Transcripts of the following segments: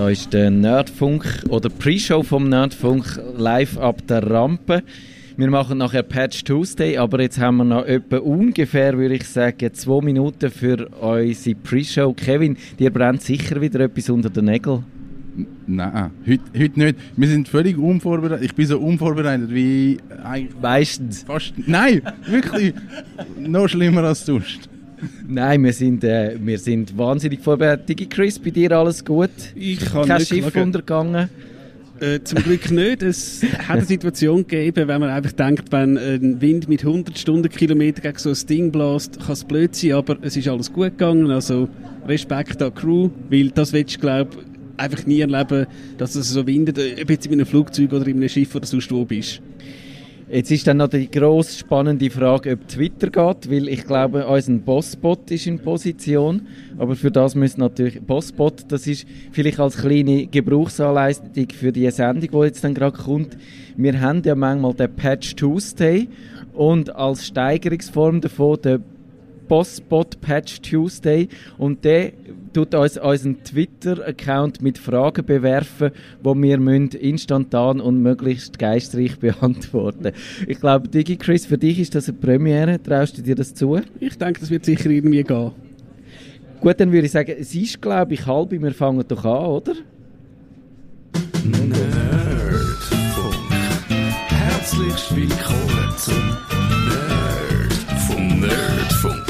Da ist der Nerdfunk oder Pre-Show vom Nerdfunk live ab der Rampe. Wir machen nachher Patch Tuesday, aber jetzt haben wir noch etwa ungefähr, würde ich sagen, zwei Minuten für unsere Pre-Show. Kevin, dir brennt sicher wieder etwas unter den Nägeln. Nein, heute, heute nicht. Wir sind völlig unvorbereitet. Ich bin so unvorbereitet wie eigentlich Meistens. fast. Nein, wirklich. noch schlimmer als sonst. Nein, wir sind, äh, wir sind wahnsinnig vorbereitet. Digi Chris, bei dir alles gut? Ich kann Kein nicht Schiff klagen. untergegangen? Äh, zum Glück nicht. Es hat eine Situation gegeben, wenn man einfach denkt, wenn ein Wind mit 100 Stundenkilometern gegen so ein Ding bläst, kann es blöd sein, aber es ist alles gut gegangen. Also Respekt an die Crew, weil das willst du, glaube einfach nie erleben, dass es so windet, ob jetzt in einem Flugzeug oder in einem Schiff oder sonst wo bist. Jetzt ist dann noch die gross spannende Frage, ob Twitter geht, weil ich glaube, unser Bossbot ist in Position. Aber für das müssen natürlich Bossbot, das ist vielleicht als kleine Gebrauchsanleitung für die Sendung, die jetzt dann gerade kommt. Wir haben ja manchmal den Patch Tuesday und als Steigerungsform davon den Bossbot Patch Tuesday und der tut uns unseren Twitter-Account mit Fragen bewerfen, wo wir müssen instantan und möglichst geistreich beantworten. Ich glaube, Digi Chris, für dich ist das eine Premiere. Traust du dir das zu? Ich denke, das wird sicher irgendwie gehen. Gut, dann würde ich sagen, es ist, glaube ich, halb. Wir fangen doch an, oder? Nerdfunk. Herzlich willkommen zum Nerdfunk. Nerdfunk.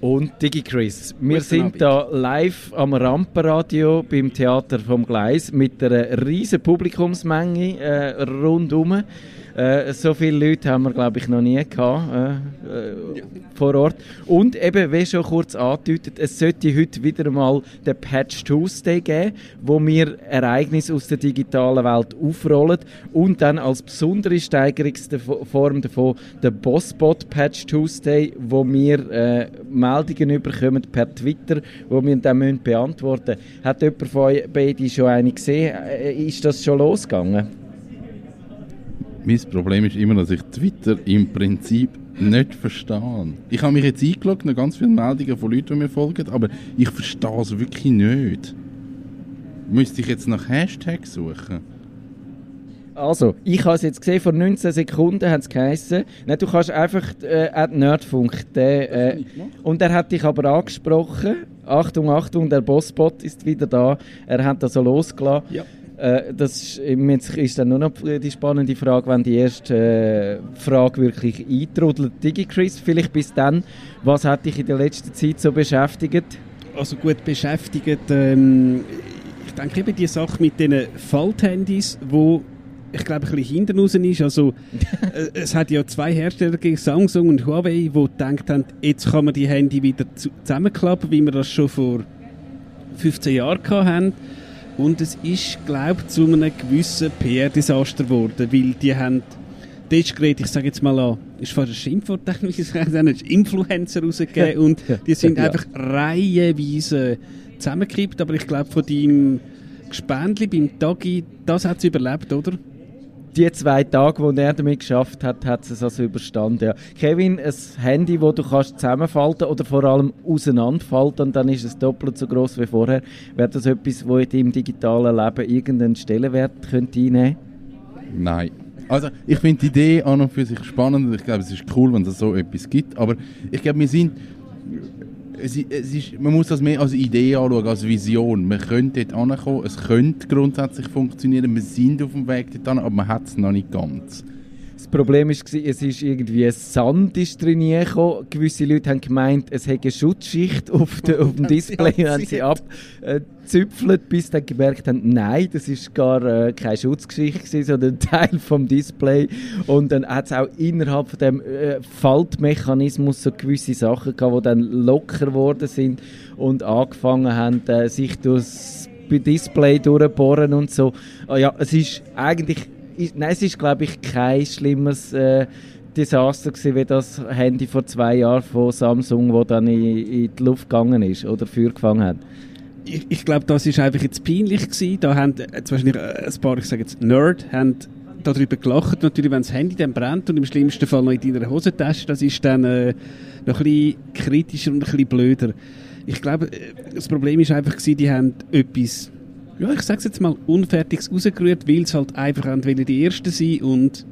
Und Digi Chris, wir Guten sind Abend. da live am Rampenradio beim Theater vom Gleis mit einer riesen Publikumsmenge äh, rundum. Äh, so viele Leute haben wir, glaube ich, noch nie gehabt, äh, äh, vor Ort. Und eben, wie schon kurz angedeutet, es sollte heute wieder mal den Patch Tuesday geben, wo wir Ereignisse aus der digitalen Welt aufrollen und dann als besondere Steigerungsform davon den Bossbot Patch Tuesday, wo wir äh, Meldungen bekommen per Twitter, wo wir dann müssen beantworten müssen. Hat jemand von euch beiden schon eine gesehen? Äh, Ist das schon losgegangen? Mein Problem ist immer, dass ich Twitter im Prinzip nicht verstehe. Ich habe mich jetzt eingeloggt, noch ganz viele Meldungen von Leuten, die mir folgen, aber ich verstehe es wirklich nicht. Müsste ich jetzt nach Hashtags suchen? Also, ich habe es jetzt gesehen, vor 19 Sekunden hat es geheissen. Nein, du kannst einfach äh, at Nerdfunk. Der, äh, und er hat dich aber angesprochen. Achtung, Achtung, der Bossbot ist wieder da. Er hat das so losgelassen. Ja. Äh, das ist, jetzt ist dann nur noch die spannende Frage, wenn die erste äh, Frage wirklich eintrudelt. Digi Chris, vielleicht bis dann, was hat dich in der letzten Zeit so beschäftigt? Also gut beschäftigt. Ähm, ich denke eben die Sache mit diesen Falthandys, wo ich glaube ein bisschen hinten raus ist. Also äh, es hat ja zwei Hersteller gegeben, Samsung und Huawei, die gedacht haben, jetzt kann man die Handy wieder zu- zusammenklappen, wie wir das schon vor 15 Jahren haben. Und es ist, glaube ich, zu einem gewissen PR-Desaster geworden, weil die haben das Gerät, ich sage jetzt mal an, ist fast ein Schimpfwort, sagen, haben Influencer rausgegeben und die sind Ja. einfach reihenweise zusammengekippt, aber ich glaube von deinem Gespendli beim Tagi, das hat es überlebt, oder? Die zwei Tage, wo er damit geschafft hat, hat es also überstanden. Ja. Kevin, ein Handy, das du kannst zusammenfalten oder vor allem auseinanderfalten und dann ist es doppelt so groß wie vorher. Wäre das etwas, wo in deinem digitalen Leben irgendeinen Stellenwert könnte einnehmen Nein. Also, ich finde die Idee an und für sich spannend und ich glaube, es ist cool, wenn es so etwas gibt. Aber ich glaube, wir sind. Es, es ist, man muss das mehr als Idee anschauen, als Vision. Man könnte dort ankommen, es könnte grundsätzlich funktionieren, wir sind auf dem Weg dort aber man hat es noch nicht ganz. Das Problem war, es ist irgendwie Sand ist drin gekommen. Gewisse Leute haben gemeint, es hätte eine Schutzschicht auf, de, auf dem Display und haben sie abgezüpfelt, bis sie dann gemerkt haben, nein, das ist gar äh, keine Schutzgeschichte, gewesen, sondern ein Teil vom Display. Und dann hat es auch innerhalb von dem äh, Faltmechanismus so gewisse Sachen gehabt, die dann locker geworden sind und angefangen haben, äh, sich durchs Display durchbohren und so. Ah ja, es ist eigentlich, nein, es ist glaube ich kein schlimmeres äh, Desaster gewesen, wie das Handy vor zwei Jahren von Samsung, wo dann in, in die Luft gegangen ist oder Feuer gefangen hat. Ich, ich glaube, das ist einfach jetzt peinlich gewesen. Da haben jetzt wahrscheinlich äh, ein paar, ich sage jetzt Nerd, haben darüber gelacht, natürlich, wenn das Handy dann brennt und im schlimmsten Fall noch in deiner Hosentasche, das ist dann äh, noch ein bisschen kritischer und ein bisschen blöder. Ich glaube, äh, das Problem ist einfach gewesen, die haben etwas, ja, ich sag's jetzt mal, Unfertiges rausgerührt, weil es halt einfach wollen, die Ersten sein. Und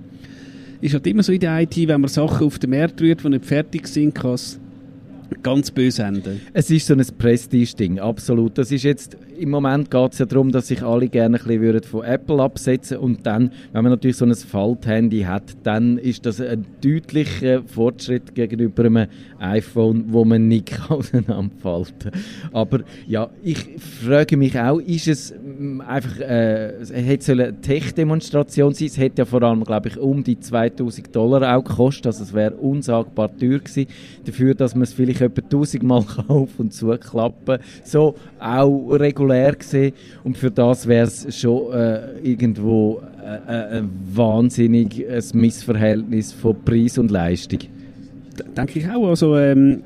ist halt immer so in der IT, wenn man Sachen auf den Markt rührt, die nicht fertig sind, kann es ganz böse enden. Es ist so ein Prestige-Ding, absolut. Das ist jetzt, im Moment geht es ja darum, dass sich alle gerne ein bisschen von Apple absetzen und dann, wenn man natürlich so ein Falthandy hat, dann ist das ein deutlicher Fortschritt gegenüber einem iPhone, wo man nicht auseinanderfalten kann. Aber ja, ich frage mich auch, ist es einfach, äh, es hätte eine Tech-Demonstration sein, es hätte ja vor allem, glaube ich, um die 2000 Dollar auch gekostet, also es wäre unsagbar teuer gewesen, dafür, dass man es vielleicht etwa 1000 Mal auf und zuklappen So auch regulär gesehen. Und für das wäre es schon äh, irgendwo äh, äh, ein wahnsinniges Missverhältnis von Preis und Leistung. Denke ich auch. Also, ähm,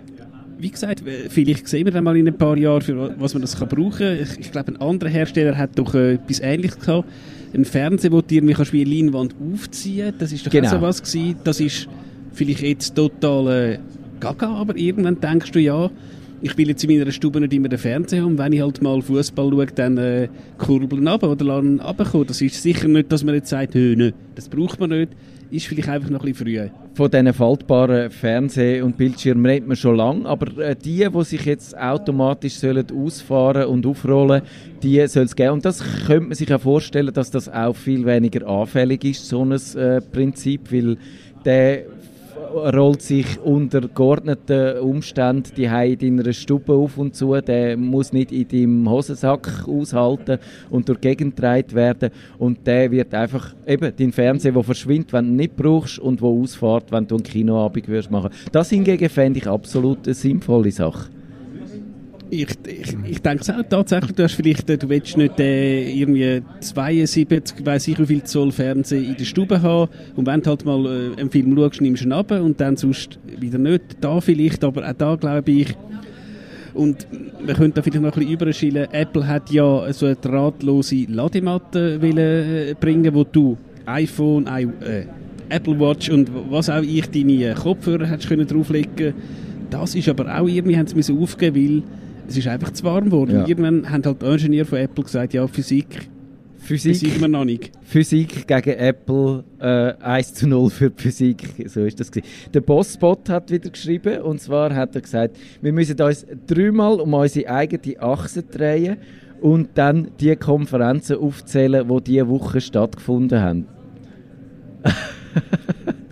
wie gesagt, vielleicht sehen wir dann mal in ein paar Jahren, für was man das kann brauchen kann. Ich, ich glaube, ein anderer Hersteller hat doch äh, etwas Ähnliches gehabt. Ein Fernseher, wo du irgendwie kannst wie eine Leinwand aufziehen Das ist doch genau. auch so was gewesen. Das ist vielleicht jetzt total... Äh, gaga, aber irgendwann denkst du, ja, ich will jetzt in meiner Stube nicht immer den Fernseher haben. Wenn ich halt mal Fußball schaue, dann äh, kurbeln ab oder lassen runterkommen. Das ist sicher nicht, dass man jetzt sagt, nö, das braucht man nicht. Ist vielleicht einfach noch ein bisschen früh. Von diesen faltbaren Fernseh- und Bildschirmen redet man schon lange, aber äh, die, die sich jetzt automatisch sollen ausfahren und aufrollen, die soll es geben. Und das könnte man sich auch vorstellen, dass das auch viel weniger anfällig ist, so ein äh, Prinzip, weil der rollt sich unter geordneten Umständen die in deiner Stube auf und zu. Der muss nicht in deinem Hosensack aushalten und durch die Gegend getragen werden. Und der wird einfach eben dein Fernseher, der verschwindet, wenn du ihn nicht brauchst und wo ausfährt, wenn du einen Kinoabend würdest machen. Das hingegen fände ich absolut eine sinnvolle Sache. Ich, ich, ich denke auch tatsächlich, du hast vielleicht, äh, du willst nicht äh, irgendwie 72, weiß ich wie viel Zoll Fernsehen in der Stube haben und wenn du halt mal äh, einen Film schaust, nimmst du ihn ab und dann sonst wieder nicht. Da vielleicht, aber auch da glaube ich, und wir könnten da vielleicht noch ein bisschen überschillen. Apple hat ja so eine drahtlose Ladematte wollen, äh, bringen, wo du iPhone, I, äh, Apple Watch und was auch ich deine Kopfhörer hättest können drauflegen. Das ist aber auch irgendwie haben sie aufgeben, weil es ist einfach zu warm geworden. Ja. Irgendwann haben halt die Ingenieure von Apple gesagt, ja, Physik, Physik, sieht man noch nicht. Physik gegen Apple äh, 1 zu 0 für die Physik. So ist das gewesen. Der Bossbot hat wieder geschrieben und zwar hat er gesagt, wir müssen uns dreimal um unsere eigene Achse drehen und dann die Konferenzen aufzählen, die diese Woche stattgefunden haben.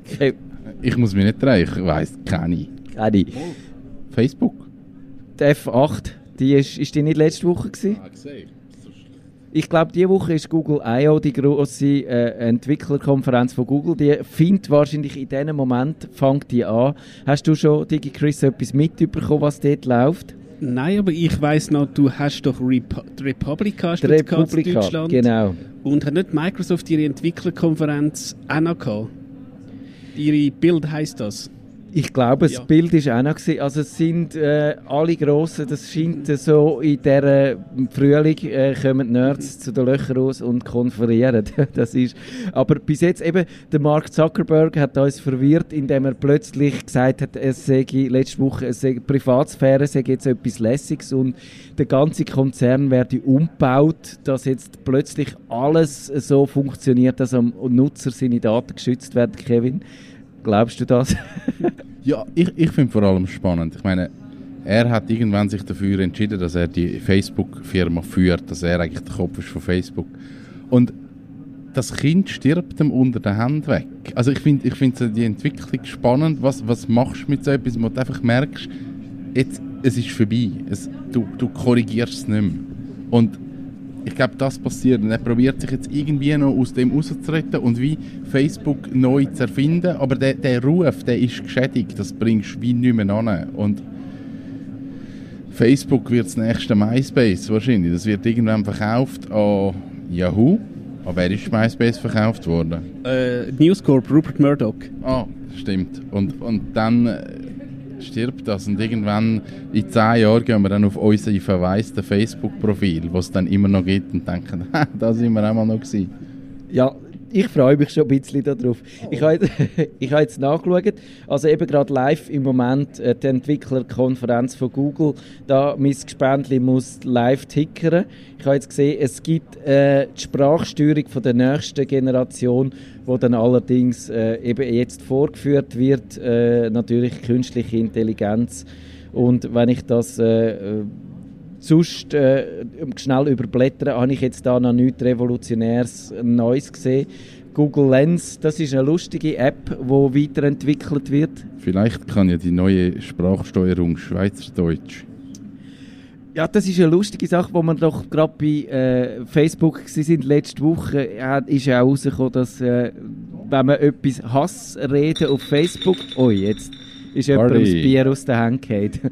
okay. Ich muss mich nicht drehen, ich weiss, keine. Keine. Facebook die F8, die ist, ist die nicht letzte Woche gewesen? Ah, ich glaube, diese Woche ist Google I.O. die grosse äh, Entwicklerkonferenz von Google. Die findet wahrscheinlich in diesem Moment, fängt die an. Hast du schon, DigiChris, etwas mitbekommen, was dort läuft? Nein, aber ich weiss noch, du hast doch Repu die Republika die Republika, in Deutschland. genau. Und hat nicht Microsoft ihre Entwicklerkonferenz auch noch gehabt? Ihre Bild heisst das? Ich glaube, das ja. Bild war auch noch. Gewesen. Also es sind äh, alle Grossen, das scheint so in dieser Frühling äh, kommen Nerds zu den Löchern raus und konferieren. das ist, aber bis jetzt eben, der Mark Zuckerberg hat uns verwirrt, indem er plötzlich gesagt hat, es sei letzte Woche, es sei Privatsphäre sei jetzt etwas Lässiges und der ganze Konzern werde umgebaut, dass jetzt plötzlich alles so funktioniert, dass am Nutzer seine Daten geschützt werden, Kevin. Glaubst du das? ja, ich, ich finde vor allem spannend. Ich meine, er hat irgendwann sich dafür entschieden, dass er die Facebook-Firma führt, dass er eigentlich der Kopf ist von Facebook. Und das Kind stirbt ihm unter der Hand weg. Also ich finde ich find die Entwicklung spannend. Was, was machst du mit so etwas, wo du einfach merkst, jetzt, es ist vorbei. Es, du, du korrigierst es nicht mehr. Und ich glaube, das passiert. Er probiert sich jetzt irgendwie noch aus dem rauszuretten und wie Facebook neu zu erfinden. Aber der, der Ruf, der ist geschädigt. Das bringst du wie nicht mehr an. Und Facebook wird das nächste MySpace wahrscheinlich. Das wird irgendwann verkauft an Yahoo. Aber wer ist MySpace verkauft worden? Äh, News Corp, Rupert Murdoch. Ah, stimmt. Und, und dann äh, stirbt das und irgendwann in zehn Jahren gehen wir dann auf unser verwaiste Facebook-Profil, was es dann immer noch gibt und denken, da sind wir auch mal noch gewesen. Ja, ich freue mich schon ein bisschen darauf. Ich habe ich habe jetzt nachgeschaut, also eben gerade live im Moment äh, die Entwicklerkonferenz von Google, da mein Gespendli muss live tickern. Ich habe jetzt gesehen, es gibt äh, die Sprachsteuerung von der nächsten Generation, wo dann allerdings äh, eben jetzt vorgeführt wird, äh, natürlich künstliche Intelligenz. Und wenn ich das äh, sonst äh, schnell überblättern, habe ich jetzt da noch nichts Revolutionäres Neues gesehen. Google Lens, das ist eine lustige App, die weiterentwickelt wird. Vielleicht kann ja die neue Sprachsteuerung Schweizerdeutsch. Ja, das ist eine lustige Sache, wo man doch gerade bei äh, Facebook sind letzte Woche, äh, ist ja auch rausgekommen, dass äh, wenn man etwas Hassreden auf Facebook, oh jetzt ist jemand Party. das Bier aus der Hand gefallen.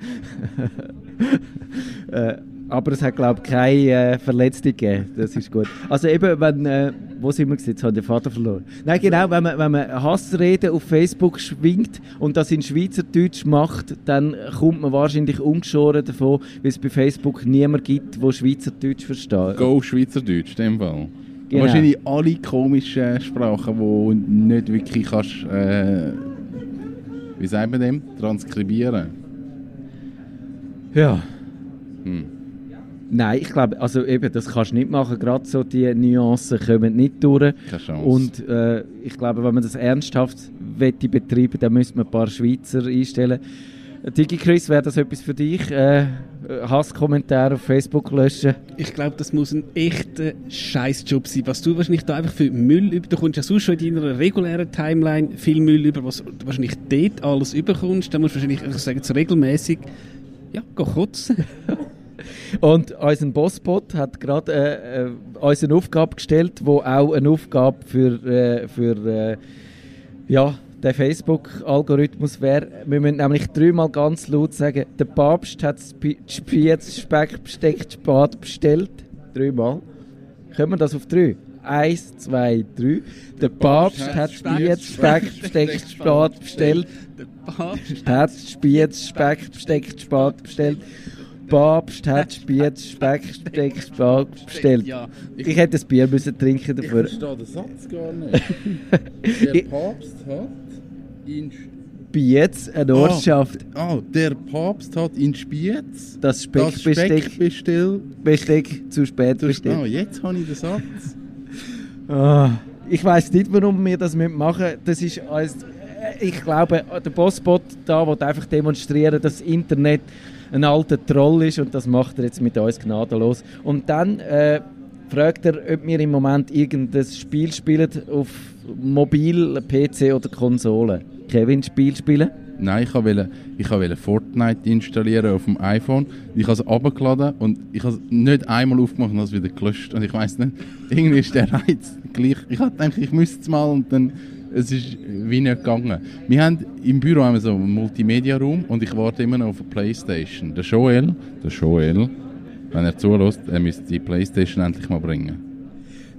äh, aber es hat, glaube ich, keine äh, Verletzung gegeben. Das ist gut. Also eben, wenn... Äh, wo sind wir gewesen? Jetzt habe ich den Vater verloren. Nein, genau, wenn man, wenn man Hassreden auf Facebook schwingt und das in Schweizerdeutsch macht, dann kommt man wahrscheinlich ungeschoren davon, weil es bei Facebook niemand gibt, der Schweizerdeutsch versteht. Go Schweizerdeutsch, in dem Fall. Genau. Wahrscheinlich alle komischen Sprachen, die du nicht wirklich kannst, äh, wie sagt man dem, transkribieren. Ja. Hm. Nein, ich glaube, also eben, das kannst du nicht machen. Gerade so die Nuancen kommen nicht durch. Keine Chance. Und äh, ich glaube, wenn man das ernsthaft wette betreiben, dann müsste man ein paar Schweizer einstellen. Äh, DigiChris, wäre das etwas für dich? Äh, Hasskommentare auf Facebook löschen? Ich glaube, das muss ein echter Scheißjob sein. Was du wahrscheinlich da einfach für Müll über. Du kommst ja sonst schon in deiner regulären Timeline viel Müll über, was du wahrscheinlich dort alles überkommst. Da musst du wahrscheinlich, ich sage jetzt regelmäßig, ja, geh kotzen. Und unser Bossbot hat gerade äh, äh, uns eine Aufgabe gestellt, wo auch eine Aufgabe für, äh, für äh, ja, den Facebook-Algorithmus wäre. Wir müssen nämlich dreimal ganz laut sagen, der Papst hat Spiez Speck besteckt Spat bestellt. Dreimal. Können wir das auf drei? Eins, zwei, drei. Der Papst hat Spiez Speck besteckt Spat bestellt. Der Papst hat Spiez Speck besteckt Spat bestellt. Papst hat Spiez Speck bestellt. Ja. Ich hätte ein Bier müssen trinken dafür. verstehe den Satz gar nicht. Ich- Papst hat in Spiez, eine Ortschaft, Ah, der Papst hat in Spiez das Speckbesteck Speck bestellt. Besteck zu spät Ah, bestellt. jetzt habe ich den Satz. Ah, ich weiß nicht, warum wir das machen müssen. Das ist als, ich glaube, der Bossbot da will einfach demonstrieren, dass das Internet ein alter Troll ist und das macht er jetzt mit uns gnadenlos. Und dann äh, fragt er, ob wir im Moment irgendein Spiel spielen auf Mobil, PC oder Konsole. Kevin, Spiel spielen? Nein, ich wollte ich Fortnite installieren auf dem iPhone. Ich habe es abgeladen und ich habe es nicht einmal aufgemacht und habe es wieder gelöscht. Und ich weiß nicht, irgendwie ist der Reiz gleich. Ich gedacht, ich müsste es mal und dann es ist wie nicht gegangen. Wir haben im Büro haben wir so einen Multimedia-Raum und ich warte immer noch auf eine Playstation. Der Joel, der Joel, wenn er zulässt, er müsste die Playstation endlich mal bringen.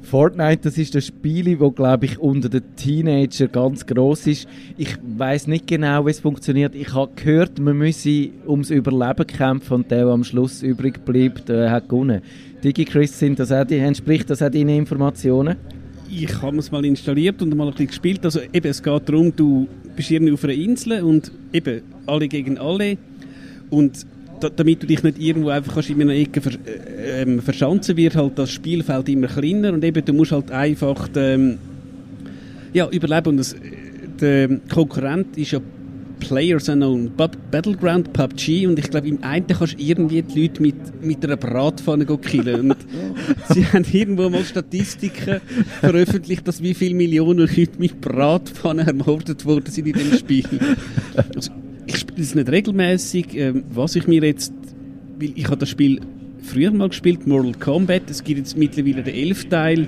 Fortnite, das ist das Spiel, das glaube ich unter den Teenagern ganz groß ist. Ich weiß nicht genau, wie es funktioniert. Ich habe gehört, man müsse ums Überleben kämpfen und der, der am Schluss übrig bleibt, äh, hat gewonnen. DigiChris, sind das auch entspricht das auch deinen Informationen? Ich habe es mal installiert und mal ein bisschen gespielt. Also eben, es geht darum, du bist irgendwie auf einer Insel und eben alle gegen alle. Und da, damit du dich nicht irgendwo einfach kannst in einer Ecke ver, äh, ähm, verschanzen, wird halt das Spielfeld immer kleiner und eben du musst halt einfach ähm, ja, überleben. Und das, der Konkurrent ist ja Players Unknown Battleground PUBG und ich glaube im einen kannst du irgendwie die Leute mit, mit einer Bratpfanne killen und sie haben irgendwo mal Statistiken veröffentlicht, dass wie viele Millionen Leute mit Bratpfannen ermordet worden sind in dem Spiel. Also, ich spiele es nicht regelmäßig. Ähm, was ich mir jetzt, weil ich habe das Spiel früher mal gespielt, Mortal Kombat. Es gibt jetzt mittlerweile den elften Teil.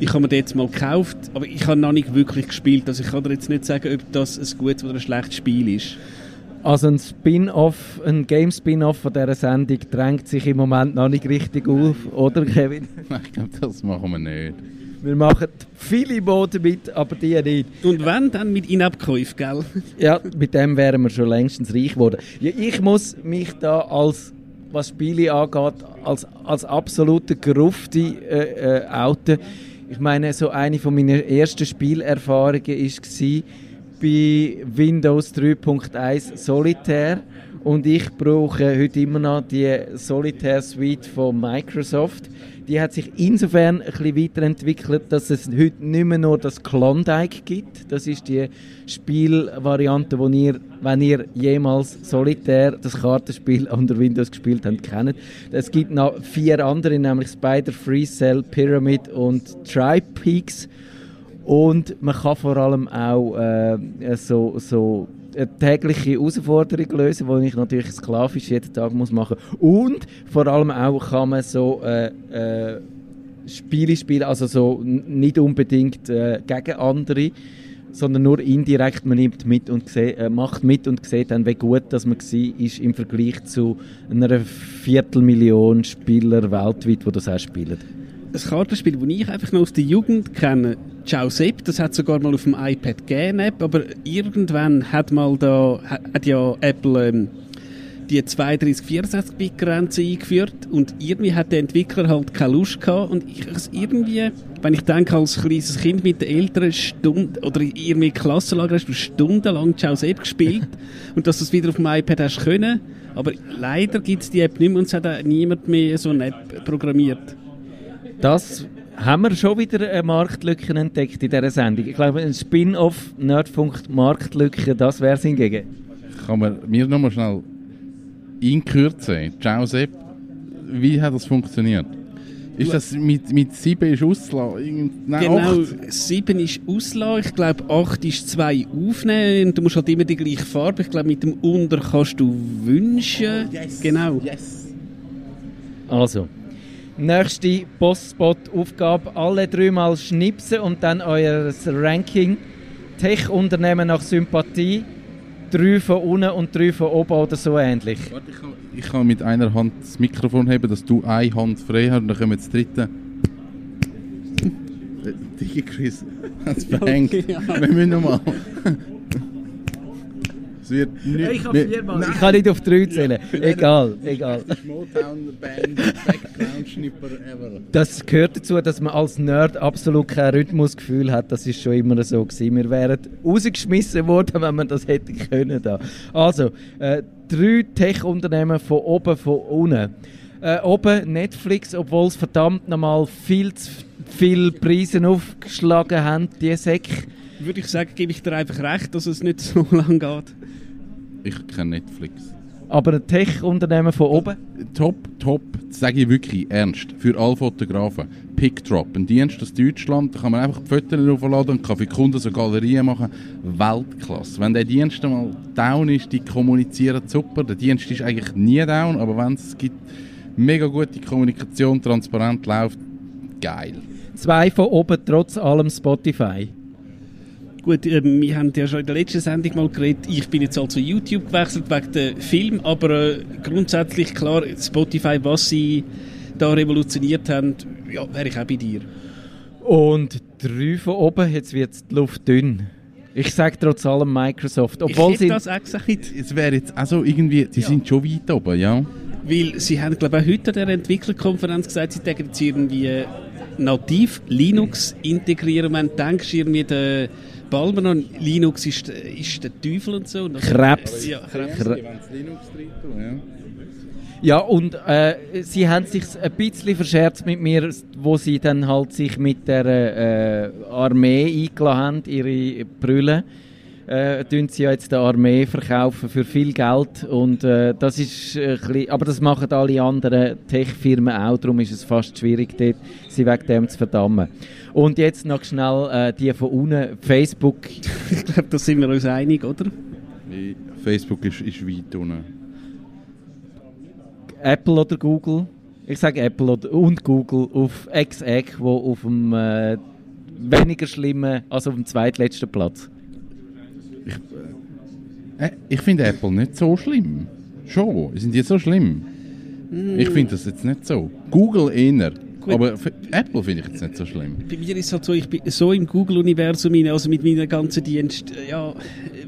Ich habe mir den jetzt mal gekauft, aber ich habe noch nicht wirklich gespielt. Also ich kann dir jetzt nicht sagen, ob das ein gutes oder ein schlechtes Spiel ist. Also ein Spin-off, ein Game-Spin-off von dieser Sendung drängt sich im Moment noch nicht richtig auf, oder Kevin? Nein, ich glaube, das machen wir nicht. Wir machen viele Mode mit, aber die nicht. Und wenn, dann mit In-App-Käufen, gell? Ja, mit dem wären wir schon längstens reich geworden. Ja, ich muss mich da als, was Spiele angeht, als, als absolute Grufti äh, äh, outen. Ich meine, so eine von meiner ersten Spielerfahrungen war bei Windows 3.1 Solitaire. Und ich brauche heute immer noch die Solitaire Suite von Microsoft. Die hat sich insofern ein bisschen weiterentwickelt, dass es heute nicht mehr nur das Klondike gibt. Das ist die Spielvariante, wo ihr, wenn ihr jemals Solitaire, das Kartenspiel unter Windows gespielt habt, kennt. Es gibt noch vier andere, nämlich Spider, Free Cell, Pyramid und Tripeaks. Und man kann vor allem auch äh, so, so eine tägliche Herausforderung lösen, die ich natürlich sklavisch jeden Tag muss machen muss. Und vor allem auch kann man so äh, äh, Spiele spielen, also so nicht unbedingt äh, gegen andere, sondern nur indirekt. Man nimmt mit und äh, macht mit und sieht dann, wie gut dass man war ist im Vergleich zu einer Viertelmillion Spieler weltweit, die das auch spielen. Ein Kartenspiel, das ich einfach noch aus der Jugend kenne, Ciao Sepp, das hat sogar mal auf dem iPad gegeben, aber irgendwann hat mal da, hat ja Apple ähm, die 32-64-Bit-Grenze eingeführt und irgendwie hat der Entwickler halt keine Lust gehabt und ich irgendwie, wenn ich denke, als kleines Kind mit den Eltern Stunden oder irgendwie Klassenlager hast du stundenlang Ciao Sepp gespielt und dass du es wieder auf dem iPad hast können, aber leider gibt es die App nicht mehr und es hat auch niemand mehr so eine App programmiert. Das haben wir schon wieder eine Marktlücke entdeckt in dieser Sendung. Ich glaube, ein Spin-off Nerdfunk Marktlücke, das wäre es hingegen. Kann man mir nochmal schnell in Kürze, Ciao Sepp, wie hat das funktioniert? Ist das mit, mit 7 ist auslassen? Genau, 7 ist auslassen. Ich glaube, 8 ist 2 aufnehmen. Und du musst halt immer die gleiche Farbe. Ich glaube, mit dem Unter kannst du wünschen. Yes. Genau. Yes. Also, Nächste Postspot-Aufgabe: alle dreimal schnipsen und dann euer Ranking. Tech-Unternehmen nach Sympathie. Drei von unten und drei von oben oder so ähnlich. Warte, ich, kann, ich kann mit einer Hand das Mikrofon heben, dass du eine Hand frei hast und dann kommen wir das dritte. Dicke Chris, das verhängt. Okay, ja. Wir müssen nochmal wird nicht... Ich kann viermal. Ich kann nicht auf drei zählen. egal, egal. Band, Background Schnipper ever. Das gehört dazu, dass man als Nerd absolut kein Rhythmusgefühl hat. Das ist schon immer so gewesen. Wir wären rausgeschmissen worden, wenn man das hätte können. Da. Also, äh, drei Tech-Unternehmen von oben, von unten. Äh, oben Netflix, obwohl es verdammt nochmal viel zu viele Preise aufgeschlagen haben, die Säcke. Würde ich sagen, gebe ich dir einfach recht, dass es nicht so lange geht. Ich kenne Netflix. Aber ein Tech-Unternehmen von oben? Top, top, das sage ich wirklich ernst. Für alle Fotografen. PickDrop, ein Dienst aus Deutschland, da kann man einfach die Fotos aufladen und kann für Kunden so Galerien machen. Weltklasse. Wenn der Dienst einmal down ist, die kommunizieren super. Der Dienst ist eigentlich nie down, aber wenn es gibt, mega gute Kommunikation, transparent läuft, geil. Zwei von oben, trotz allem Spotify. Gut, äh, wir haben ja schon in der letzten Sendung mal geredet, ich bin jetzt zu YouTube gewechselt wegen dem Film, aber äh, grundsätzlich klar, Spotify, was sie da revolutioniert haben, ja, wäre ich auch bei dir. Und drei von oben, jetzt wird die Luft dünn. Ich sage trotz allem Microsoft. Obwohl ich sie das auch gesagt. Es wäre jetzt also irgendwie, sie ja. sind schon weit oben, ja. Weil sie haben, glaube ich, auch heute an der Entwicklerkonferenz gesagt, sie denken jetzt irgendwie nativ Linux integrieren. Wenn du denkst, irgendwie der Balmer und Linux ist, ist der Teufel und so. Krebs. Ja, Krebs. Krebs. Linux ja. Ja, und äh, sie haben sich ein bisschen verscherzt mit mir, wo sie dann halt sich mit der äh, Armee eingeladen haben, ihre Brüllen äh, tun sie ja jetzt der Armee verkaufen für viel Geld und äh, das ist äh, bisschen, aber das machen alle anderen Tech-Firmen auch, darum ist es fast schwierig dort, sie wegen dem zu verdammen. Und jetzt noch schnell äh, die von unten, Facebook. ich glaube, da sind wir uns einig, oder? Nee, Facebook ist, ist weit unten. Apple oder Google? Ich sage Apple oder, und Google auf X-Egg, wo auf dem äh, weniger schlimmen, also auf dem zweitletzten Platz. Ich, äh, ich finde Apple nicht so schlimm. Schon, sind die so schlimm? Mm. Ich finde das jetzt nicht so. Google eher. Gut. Aber Apple finde ich jetzt nicht so schlimm. Bei mir ist es halt so, ich bin so im Google-Universum, also mit meinem ganzen Dienst, ja,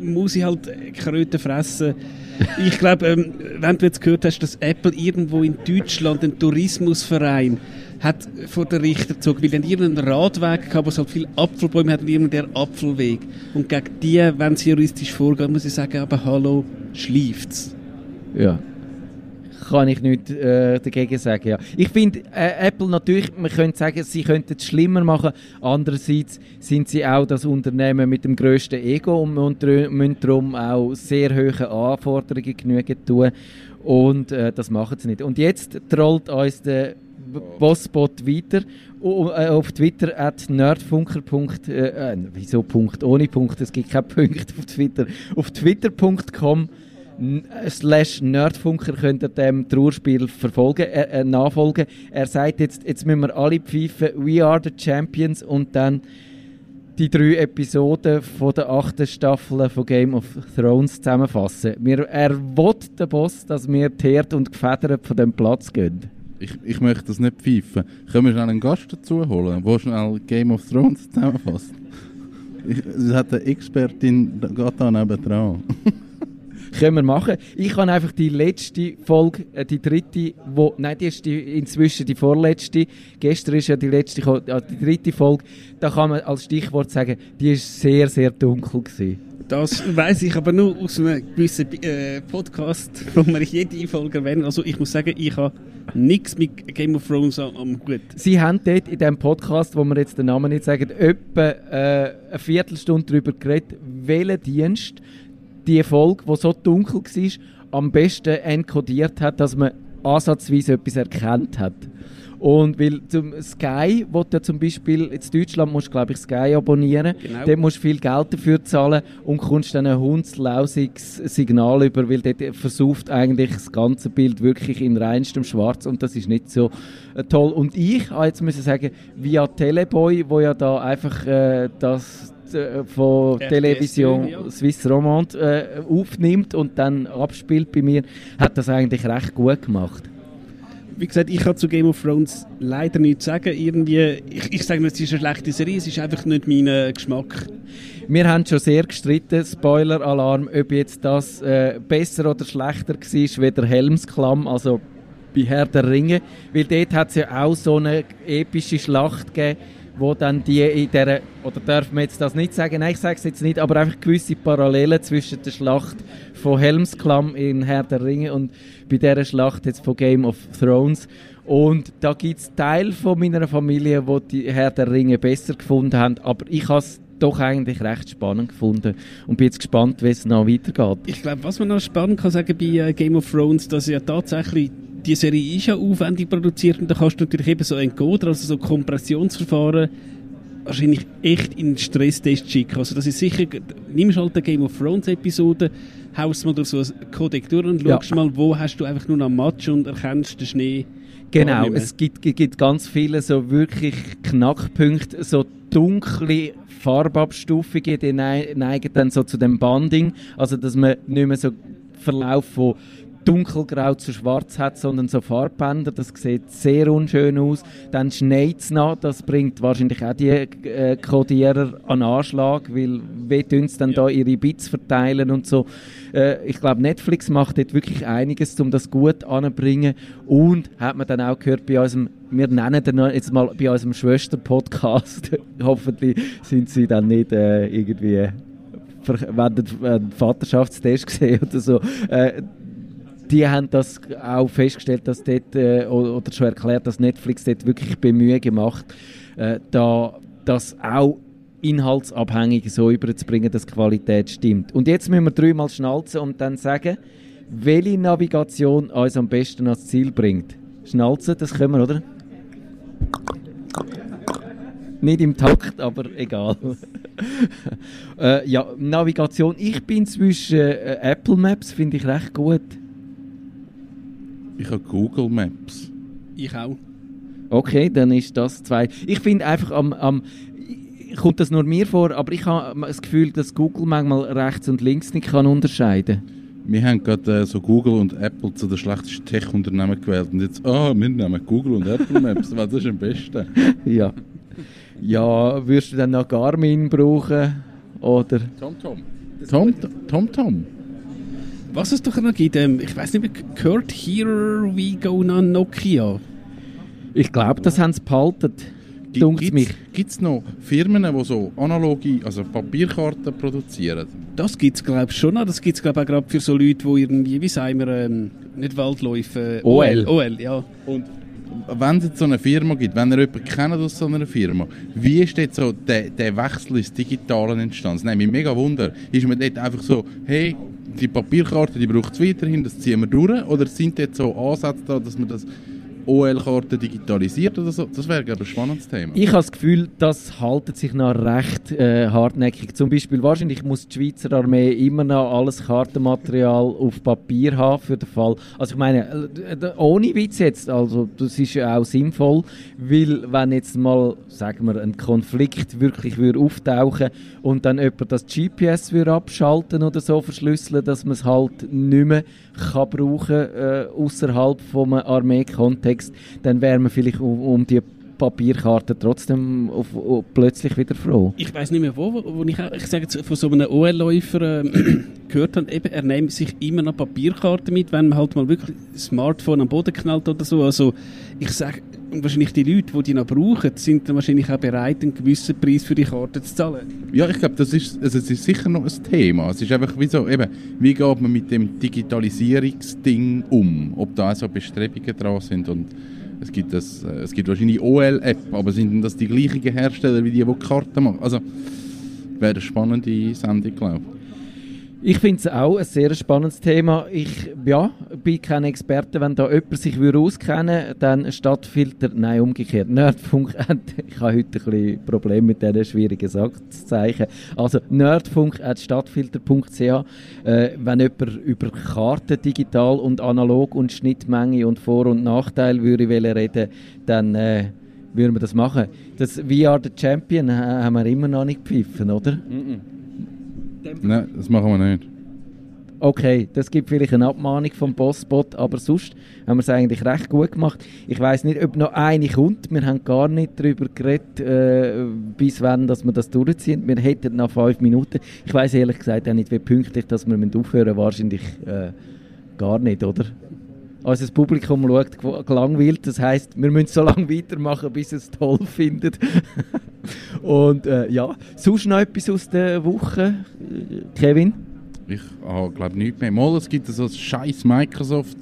muss ich halt Kröten fressen. ich glaube, ähm, wenn du jetzt gehört hast, dass Apple irgendwo in Deutschland einen Tourismusverein hat vor den Richter gezogen, weil dann irgendeinen Radweg gehabt, wo es halt viele Apfelbäume hat und irgendeinen Apfelweg. Und gegen die, wenn sie juristisch vorgehen, muss ich sagen, aber hallo, schleift's. Ja. Kann ich nicht äh, dagegen sagen, ja. Ich finde, äh, Apple natürlich, man könnte sagen, sie könnten es schlimmer machen. Andererseits sind sie auch das Unternehmen mit dem grössten Ego und, und müssen darum auch sehr hohe Anforderungen genügen tun. Und äh, das machen sie nicht. Und jetzt trollt uns der Bossbot weiter äh, auf Twitter at nerdfunker. Äh, äh, wieso Punkt ohne Punkt? Es gibt keine Punkte auf Twitter. Auf twitter.com slash Nerdfunker könnt ihr dem Trauerspiel verfolgen, äh, äh, nachfolgen. Er sagt jetzt, jetzt müssen wir alle pfeifen, we are the champions und dann die drei Episoden von der achten Staffel von Game of Thrones zusammenfassen. Wir, er will der Boss, dass wir teert und gefedert von dem Platz gehen. Ich, ich möchte das nicht pfeifen. Können wir schnell einen Gast dazu holen, der schnell Game of Thrones zusammenfasst? Es hat eine Expertin gerade da nebendran. Können wir machen. Ich habe einfach die letzte Folge, äh, die dritte, wo, nein, die ist die, inzwischen die vorletzte. Gestern ist ja die letzte, die dritte Folge. Da kann man als Stichwort sagen, die ist sehr, sehr dunkel gewesen. Das weiß ich aber nur aus einem gewissen äh, Podcast, wo wir jede Folge erwähnen. Also ich muss sagen, ich habe nichts mit Game of Thrones am, Hut. Sie haben dort in diesem Podcast, wo wir jetzt den Namen nicht sagen, etwa äh, eine Viertelstunde darüber geredet, welcher Dienst die Folge, die so dunkel war, am besten enkodiert hat, dass man ansatzweise etwas erkannt hat. Und weil zum Sky, wo du zum Beispiel in Deutschland musst glaube ich Sky abonnieren, genau. dort musst du viel Geld dafür zahlen und kommst dann ein hundslausiges Signal über, weil dort versucht eigentlich das ganze Bild wirklich in reinstem Schwarz und das ist nicht so äh, toll. Und ich habe jetzt müssen sagen, via Teleboy, wo ja da einfach äh, das von RTS Television ja. Swiss Romand äh, aufnimmt und dann abspielt bei mir, hat das eigentlich recht gut gemacht. Wie gesagt, ich kann zu Game of Thrones leider nichts sagen. Irgendwie, ich, ich sage nicht, es ist eine schlechte Serie, es ist einfach nicht mein äh, Geschmack. Wir haben schon sehr gestritten, Spoiler-Alarm, ob jetzt das äh, besser oder schlechter war wie der Helmsklamm, also bei Herr der Ringe, weil dort hat es ja auch so eine epische Schlacht gegeben, wo dann die in der oder dürfen wir jetzt das nicht sagen, nein, ich sage es jetzt nicht, aber einfach gewisse Parallelen zwischen der Schlacht von Helmsklamm in Herr der Ringe und bei dieser Schlacht jetzt von Game of Thrones. Und da gibt es Teile von meiner Familie, die die Herr der Ringe besser gefunden haben, aber ich habe doch eigentlich recht spannend gefunden und bin jetzt gespannt, wie es noch weitergeht. Ich glaube, was man noch spannend kann sagen bei äh, Game of Thrones, dass ja tatsächlich die Serie ist ja aufwendig produziert und da kannst du natürlich eben so Encoder, also so Kompressionsverfahren, wahrscheinlich echt in den Stresstest schicken. Also das ist sicher, nimmst halt eine Game of Thrones Episode, haust mal durch so ein Codec durch und schaust ja. mal, wo hast du einfach nur noch Matsch und erkennst den Schnee. Genau, es gibt, gibt ganz viele so wirklich Knackpunkte, so dunkle Farbabstufungen, die neigen dann so zu dem Banding, also dass man nicht mehr so Verlauf von dunkelgrau zu schwarz hat, sondern so Farbbänder. Das sieht sehr unschön aus. Dann schneit es noch. Das bringt wahrscheinlich auch die äh, Codierer an Anschlag, weil wie tun sie dann ja. da ihre Bits verteilen und so. Äh, ich glaube, Netflix macht dort wirklich einiges, um das gut anzubringen. Und hat man dann auch gehört bei unserem wir nennen den jetzt mal bei unserem Schwester-Podcast. Hoffentlich sind sie dann nicht äh, irgendwie wenn einen Vaterschaftstest gesehen oder so. Äh, die haben das auch festgestellt, dass dort, äh, oder schon erklärt, dass Netflix dort wirklich Bemühungen gemacht, äh, da das auch inhaltsabhängig so überzubringen, dass die Qualität stimmt. Und jetzt müssen wir dreimal schnalzen und dann sagen, welche Navigation uns am besten ans Ziel bringt. Schnalzen, das können wir, oder? Nicht im Takt, aber egal. äh, ja, Navigation. Ich bin zwischen äh, Apple Maps, finde ich recht gut. Ich habe Google Maps. Ich auch. Okay, dann ist das zwei. Ich finde einfach am, am kommt das nur mir vor, aber ich habe das Gefühl, dass Google manchmal rechts und links nicht kann unterscheiden Wir haben gerade äh, so Google und Apple zu den schlechtesten Tech-Unternehmen gewählt und jetzt, ah, oh, wir nehmen Google und Apple Maps, weil das ist am besten. ja. Ja, würdest du dann noch Garmin brauchen? Oder? TomTom. TomTom. Tom, Tom was es doch noch gibt, ähm, ich weiß nicht mehr, Kurt Here We Go on Nokia. Ich glaube, das haben sie behalten. Gibt es noch Firmen, die so analoge, also Papierkarten produzieren? Das gibt es, glaube ich, schon noch. Das gibt es, glaube ich, auch gerade für so Leute, die irgendwie, wie sagen wir, ähm, nicht Waldläufe... Äh, OL. OL, ja. Und wenn es jetzt so eine Firma gibt, wenn ihr jemanden kennt aus so einer Firma, wie ist jetzt so der, der Wechsel ins Digitale entstanden? Das nimmt mich mega Wunder. Ist man dort einfach so, hey, die Papierkarte, die braucht es weiterhin, das ziehen wir durch? Oder sind dort so Ansätze da, dass man das OL-Karten digitalisiert oder so? Das wäre, ein spannendes Thema. Ich habe das Gefühl, das haltet sich noch recht äh, hartnäckig. Zum Beispiel, wahrscheinlich muss die Schweizer Armee immer noch alles Kartenmaterial auf Papier haben für den Fall. Also ich meine, äh, ohne Witz jetzt, also das ist ja auch sinnvoll, weil wenn jetzt mal, sagen wir, ein Konflikt wirklich würde auftauchen und dann jemand das GPS würde abschalten oder so verschlüsseln, dass man es halt nicht mehr kann brauchen äh, außerhalb vom Armeekontext, dann wäre man vielleicht um, um die Papierkarte trotzdem auf, auf, plötzlich wieder froh. Ich weiß nicht mehr wo, wo, wo ich, ich sage jetzt, von so einem OL-Läufer äh, gehört habe, eben, er nimmt sich immer noch Papierkarten mit, wenn man halt mal wirklich das Smartphone am Boden knallt oder so. Also ich sage, wahrscheinlich die Leute, die die noch brauchen, sind dann wahrscheinlich auch bereit, einen gewissen Preis für die Karte zu zahlen. Ja, ich glaube, das ist, also es ist sicher noch ein Thema. Es ist einfach wie so, eben, wie geht man mit dem Digitalisierungsding um? Ob da auch so Bestrebungen dran sind und es gibt, das, äh, es gibt wahrscheinlich OL-App, aber sind das die gleichen Hersteller wie die, die Karten machen? Also, wäre eine spannende Sendung, glaube ich. Ich finde es auch ein sehr spannendes Thema. Ich ja, bin kein Experte. Wenn da jemand sich auskennen würde, dann Stadtfilter, nein, umgekehrt. Nerdfunk, ich habe heute ein bisschen Probleme mit diesen schwierigen Satzzeichen. Also nerdfunk.stadtfilter.ch äh, Wenn jemand über Karten, digital und analog und Schnittmenge und Vor- und Nachteil würde reden dann äh, würden wir das machen. Das We Are the Champion haben wir immer noch nicht gepfiffen, oder? Mm -mm. Nein, das machen wir nicht. Okay, das gibt vielleicht eine Abmahnung vom Bossbot, aber sonst haben wir es eigentlich recht gut gemacht. Ich weiß nicht, ob noch eine kommt. Wir haben gar nicht darüber geredet, äh, bis wann dass wir das durchziehen. Wir hätten noch fünf Minuten. Ich weiß ehrlich gesagt auch nicht, wie pünktlich dass wir aufhören Wahrscheinlich äh, gar nicht, oder? Also das Publikum schaut gelangweilt. Das heißt, wir müssen so lange weitermachen, bis es toll findet. Und äh, ja, sonst noch etwas aus der Woche, Kevin? Ich habe, glaube nichts mehr. Mal, es gibt so ein scheiß Microsoft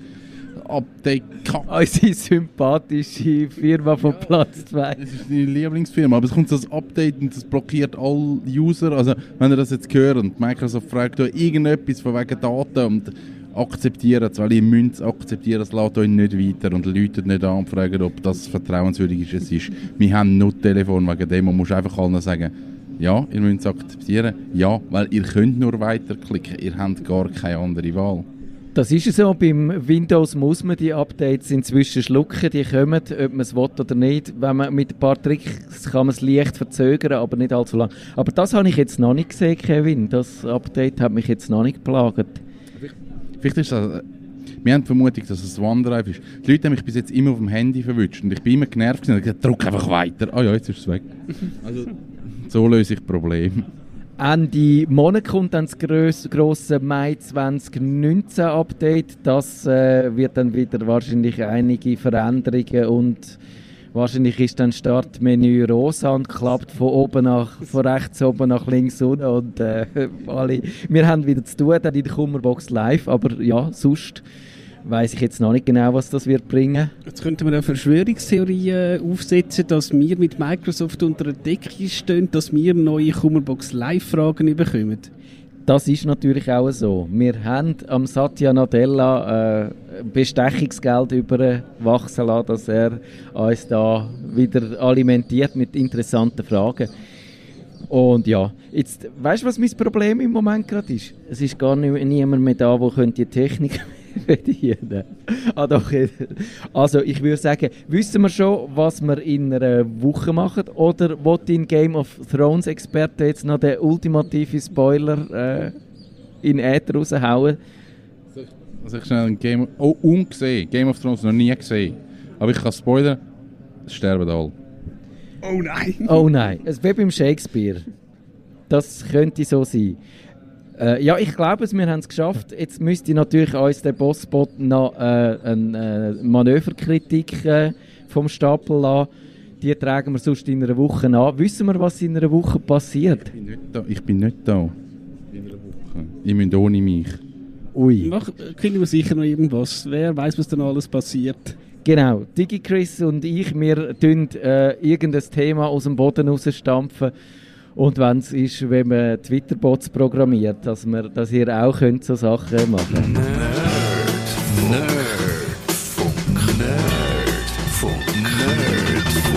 Update. Unsere sympathische Firma von ja, Platz 2. Das ist deine Lieblingsfirma, aber es kommt so ein Update und das blockiert alle User. Also, wenn ihr das jetzt hört und Microsoft fragt euch irgendetwas von wegen Daten und akzeptieren weil ihr müsst es akzeptieren, es lässt euch nicht weiter und läutet nicht an und fragt, ob das vertrauenswürdig ist. Es ist. Wir haben nur Telefon wegen dem und musst einfach allen sagen, ja, ihr müsst es akzeptieren, ja, weil ihr könnt nur weiterklicken, ihr habt gar keine andere Wahl. Das ist so, beim Windows muss man die Updates inzwischen schlucken, die kommen, ob man es will oder nicht. Wenn man mit ein paar Tricks kann man es leicht verzögern, aber nicht allzu lang. Aber das habe ich jetzt noch nicht gesehen, Kevin. Das Update hat mich jetzt noch nicht geplagt. Vielleicht ist das... Wir haben die Vermutung, dass es OneDrive ist. Die Leute haben mich bis jetzt immer auf dem Handy verwünscht und ich bin immer genervt und gesagt, drück einfach weiter. Ah oh ja, jetzt ist es weg. Also, so löse ich Probleme. Ende Monat kommt dann das grosse Mai 2019 Update. Das äh, wird dann wieder wahrscheinlich einige Veränderungen und wahrscheinlich ist dann Startmenü rosa und klappt von oben nach, von rechts oben nach links unten und äh, alle, wir haben wieder zu tun dann in der Kummerbox live, aber ja, sonst weiß ich jetzt noch nicht genau, was das wird bringen. Jetzt könnte man eine Verschwörungstheorie äh, aufsetzen, dass wir mit Microsoft unter der Decke stehen, dass wir neue Kummerbox Live-Fragen bekommen. Das ist natürlich auch so. Wir haben am Satya Nadella äh, Bestechungsgeld überwachsen lassen, dass er uns da wieder alimentiert mit interessanten Fragen. Und ja, jetzt, weißt du, was mein Problem im Moment gerade ist? Es ist gar nicht, niemand mehr da, der die Technik bedienen ah, doch. Also, ich würde sagen, wissen wir schon, was wir in einer Woche machen? Oder will dein Game of Thrones Experte jetzt noch den ultimativen Spoiler äh, in Äther raushauen? Also, ich schnell ein Game. Oh, ungesehen. Game of Thrones noch nie gesehen. Aber ich kann spoilern, es sterben alle. Oh nein! Oh nein. Es wie beim Shakespeare. Das könnte so sein. Äh, ja, ich glaube es, wir haben es geschafft. Jetzt müsste natürlich uns der Bossbot noch äh, eine äh, Manöverkritik äh, vom Stapel lassen. Die tragen wir sonst in einer Woche an. Wissen wir, was in einer Woche passiert? Ich bin nicht da. Ich bin nicht da. In einer Woche. Ihr müsst ohne mich. Ui. Mach, kriegen wir sicher noch irgendwas. Wer weiß, was dann alles passiert. Genau, DigiChris und ich, wir tun äh, irgendein Thema aus dem Boden rausstampfen. Und wenn es ist, wenn man Twitter-Bots programmiert, dass, wir, dass ihr auch könnt so Sachen machen könnt. Nerdfunk, Nerdfunk, Nerdfunk.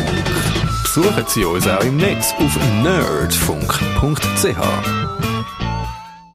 Besuchen Sie uns auch im Netz auf nerdfunk.ch.